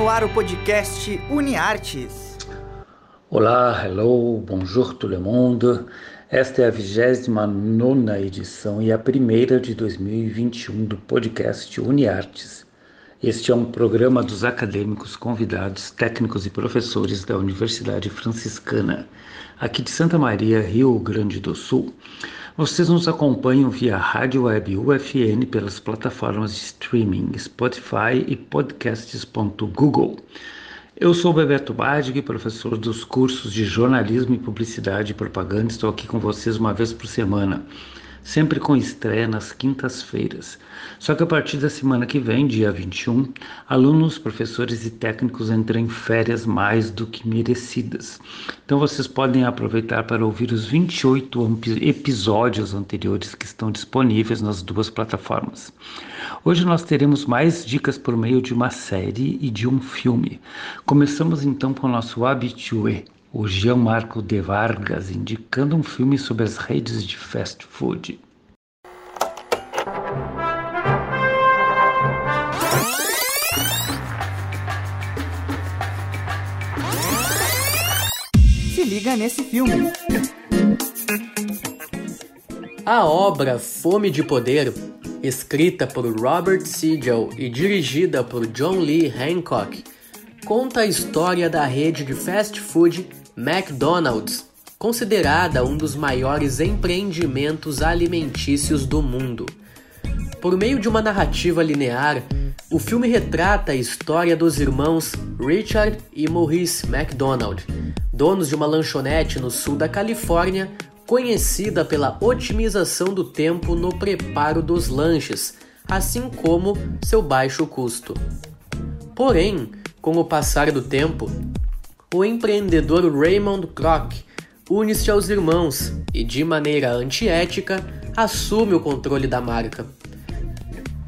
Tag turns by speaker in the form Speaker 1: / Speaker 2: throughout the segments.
Speaker 1: no ar o podcast UniArtes.
Speaker 2: Olá, hello, bonjour tout le monde. Esta é a 29 edição e a primeira de 2021 do podcast UniArtes. Este é um programa dos acadêmicos, convidados, técnicos e professores da Universidade Franciscana, aqui de Santa Maria, Rio Grande do Sul. Vocês nos acompanham via rádio web UFN pelas plataformas de streaming Spotify e podcasts.google. Eu sou Bebeto Badig, professor dos cursos de jornalismo e publicidade e propaganda. Estou aqui com vocês uma vez por semana, sempre com estreia nas quintas-feiras. Só que a partir da semana que vem, dia 21, alunos, professores e técnicos entram em férias mais do que merecidas. Então vocês podem aproveitar para ouvir os 28 episódios anteriores que estão disponíveis nas duas plataformas. Hoje nós teremos mais dicas por meio de uma série e de um filme. Começamos então com o nosso habitué, o Jean Marco de Vargas, indicando um filme sobre as redes de fast food.
Speaker 1: Se liga nesse filme.
Speaker 3: A obra Fome de Poder escrita por Robert Siegel e dirigida por John Lee Hancock, conta a história da rede de fast food McDonald's, considerada um dos maiores empreendimentos alimentícios do mundo. Por meio de uma narrativa linear, o filme retrata a história dos irmãos Richard e Maurice McDonald, donos de uma lanchonete no sul da Califórnia conhecida pela otimização do tempo no preparo dos lanches, assim como seu baixo custo. Porém, com o passar do tempo, o empreendedor Raymond Kroc une-se aos irmãos e, de maneira antiética, assume o controle da marca.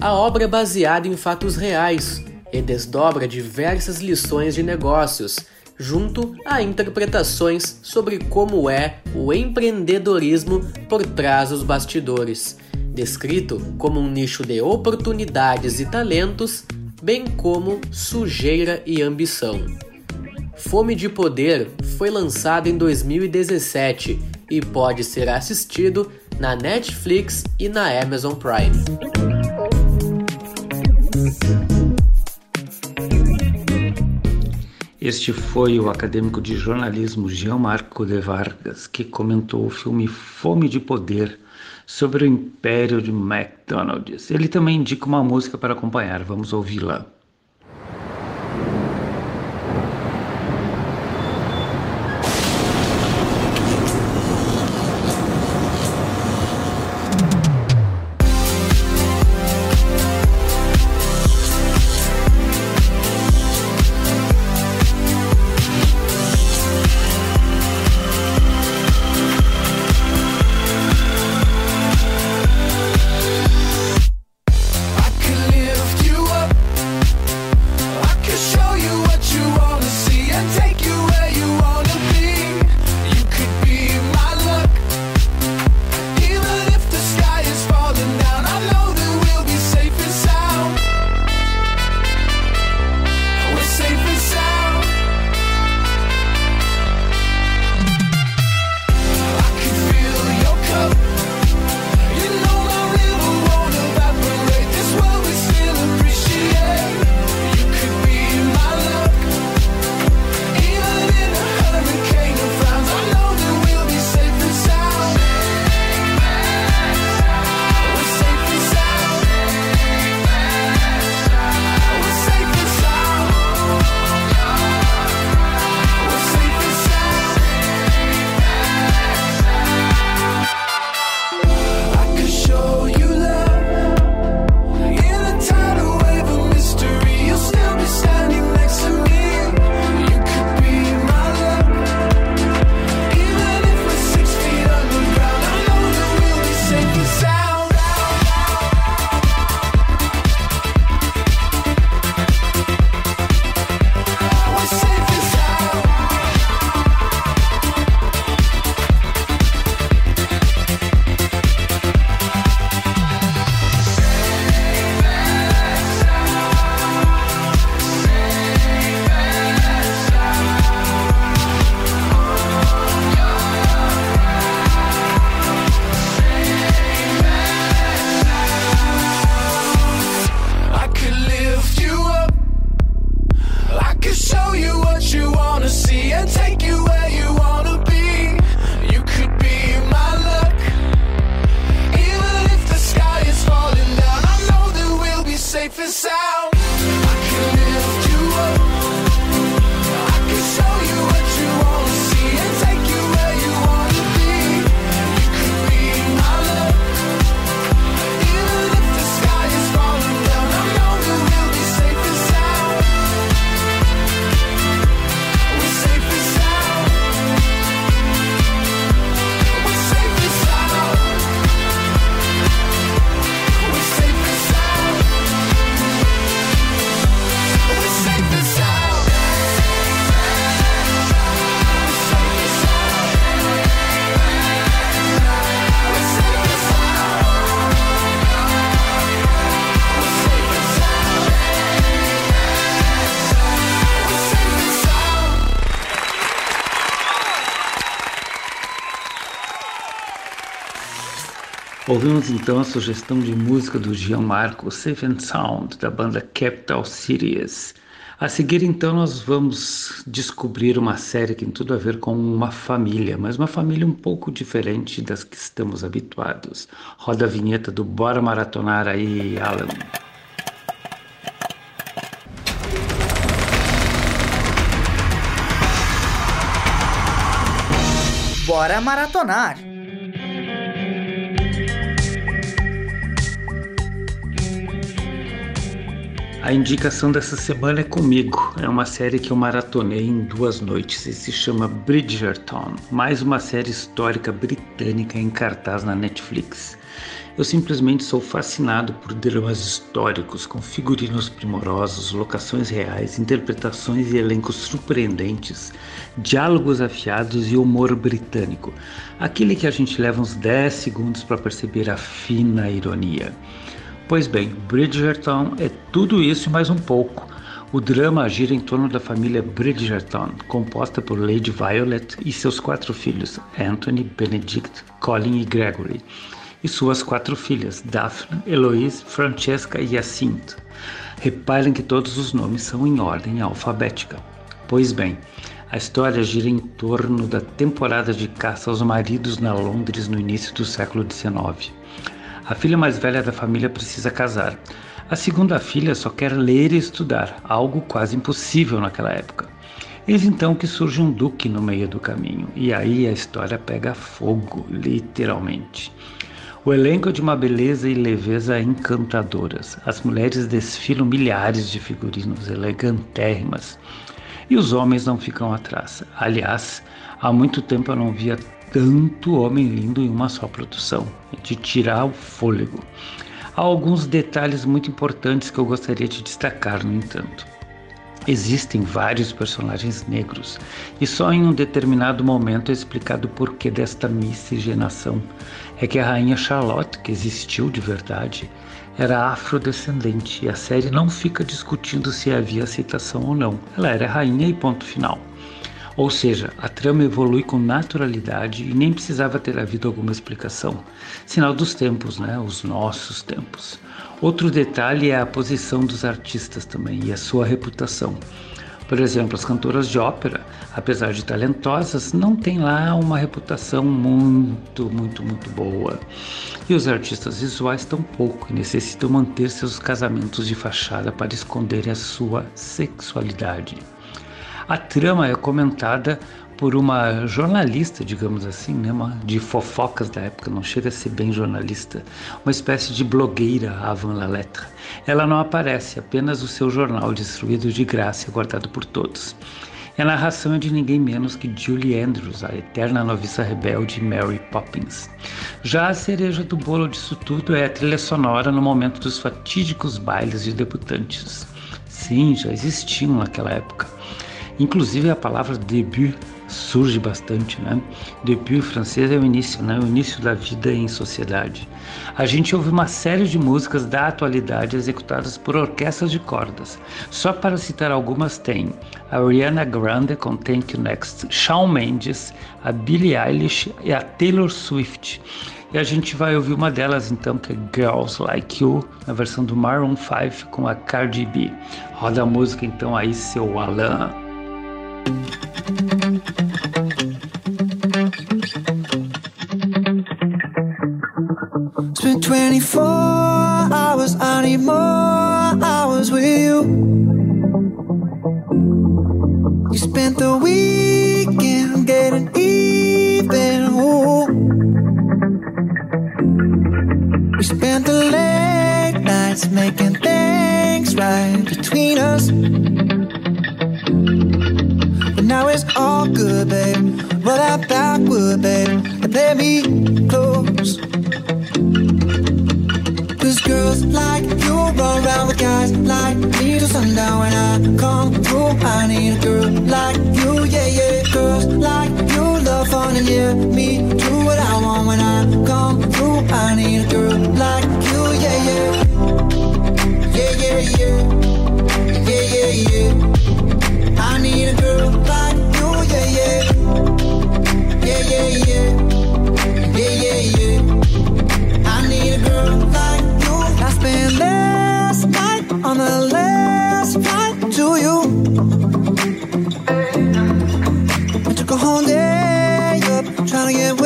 Speaker 3: A obra é baseada em fatos reais e desdobra diversas lições de negócios junto a interpretações sobre como é o empreendedorismo por trás dos bastidores, descrito como um nicho de oportunidades e talentos, bem como sujeira e ambição. Fome de Poder foi lançado em 2017 e pode ser assistido na Netflix e na Amazon Prime.
Speaker 2: Este foi o acadêmico de jornalismo Jean Marco de Vargas que comentou o filme Fome de Poder sobre o império de McDonald's. Ele também indica uma música para acompanhar, vamos ouvi-la. safe and sound. Ouvimos então a sugestão de música do Gianmarco and Sound, da banda Capital Cities. A seguir, então, nós vamos descobrir uma série que tem tudo a ver com uma família, mas uma família um pouco diferente das que estamos habituados. Roda a vinheta do Bora Maratonar aí, Alan.
Speaker 1: Bora maratonar!
Speaker 2: A indicação dessa semana é comigo. É uma série que eu maratonei em duas noites e se chama Bridgerton, mais uma série histórica britânica em cartaz na Netflix. Eu simplesmente sou fascinado por dramas históricos com figurinos primorosos, locações reais, interpretações e elencos surpreendentes, diálogos afiados e humor britânico. Aquele que a gente leva uns 10 segundos para perceber a fina ironia. Pois bem, Bridgerton é tudo isso e mais um pouco. O drama gira em torno da família Bridgerton, composta por Lady Violet e seus quatro filhos, Anthony, Benedict, Colin e Gregory, e suas quatro filhas, Daphne, Eloise, Francesca e Jacinta. Reparem que todos os nomes são em ordem alfabética. Pois bem, a história gira em torno da temporada de caça aos maridos na Londres no início do século XIX. A filha mais velha da família precisa casar. A segunda filha só quer ler e estudar, algo quase impossível naquela época. Eis então que surge um duque no meio do caminho, e aí a história pega fogo, literalmente. O elenco é de uma beleza e leveza encantadoras. As mulheres desfilam milhares de figurinos elegantérrimas. E os homens não ficam atrás. Aliás, há muito tempo eu não via tanto homem lindo em uma só produção, de tirar o fôlego. Há alguns detalhes muito importantes que eu gostaria de destacar, no entanto. Existem vários personagens negros e só em um determinado momento é explicado o porquê desta miscigenação. É que a rainha Charlotte, que existiu de verdade, era afrodescendente e a série não fica discutindo se havia aceitação ou não. Ela era rainha e ponto final. Ou seja, a trama evolui com naturalidade e nem precisava ter havido alguma explicação. Sinal dos tempos, né? Os nossos tempos. Outro detalhe é a posição dos artistas também e a sua reputação. Por exemplo, as cantoras de ópera, apesar de talentosas, não têm lá uma reputação muito, muito, muito boa. E os artistas visuais tampouco, e necessitam manter seus casamentos de fachada para esconder a sua sexualidade. A trama é comentada por uma jornalista, digamos assim, né, uma, de fofocas da época, não chega a ser bem jornalista, uma espécie de blogueira avant la lettre. Ela não aparece, apenas o seu jornal destruído de graça guardado por todos. E a narração é de ninguém menos que Julie Andrews, a eterna noviça rebelde Mary Poppins. Já a cereja do bolo disso tudo é a trilha sonora no momento dos fatídicos bailes de debutantes. Sim, já existiam naquela época. Inclusive a palavra début surge bastante, né? Début francês é o início, né? O início da vida em sociedade. A gente ouve uma série de músicas da atualidade executadas por orquestras de cordas. Só para citar algumas tem a Ariana Grande com Thank You Next, Shawn Mendes, a Billie Eilish e a Taylor Swift. E a gente vai ouvir uma delas então, que é Girls Like You, na versão do Maroon 5 com a Cardi B. Roda a música então aí, seu Alan.
Speaker 4: Spent 24 hours, I need more hours with you. You spent the weekend fun and yeah, me do what I want when I come through. I need a trying to get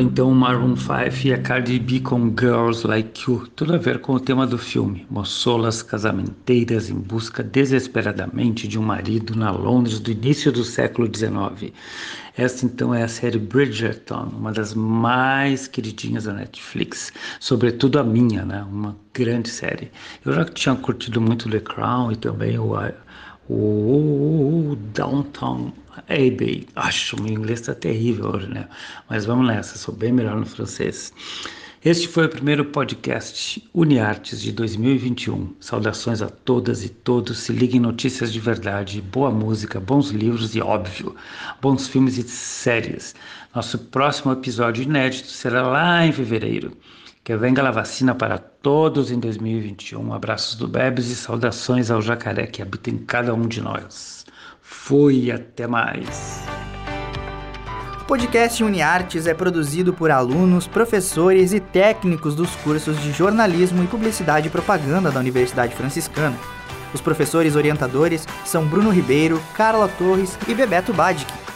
Speaker 2: Então Maroon 5 e a Cardi B com Girls Like You, tudo a ver com o tema do filme, moçolas casamenteiras em busca desesperadamente de um marido na Londres do início do século XIX. Esta então é a série Bridgerton, uma das mais queridinhas da Netflix, sobretudo a minha, né? Uma grande série. Eu já tinha curtido muito The Crown e também o o Downtown Abbey. Acho, meu inglês está terrível hoje, né? Mas vamos nessa, sou bem melhor no francês. Este foi o primeiro podcast UniArtes de 2021. Saudações a todas e todos. Se liguem notícias de verdade, boa música, bons livros e, óbvio, bons filmes e séries. Nosso próximo episódio inédito será lá em fevereiro. Que venga a vacina para todos em 2021. Abraços do Bebes e saudações ao jacaré que habita em cada um de nós. Fui até mais.
Speaker 1: O podcast UniArtes é produzido por alunos, professores e técnicos dos cursos de jornalismo e publicidade e propaganda da Universidade Franciscana. Os professores orientadores são Bruno Ribeiro, Carla Torres e Bebeto Badic.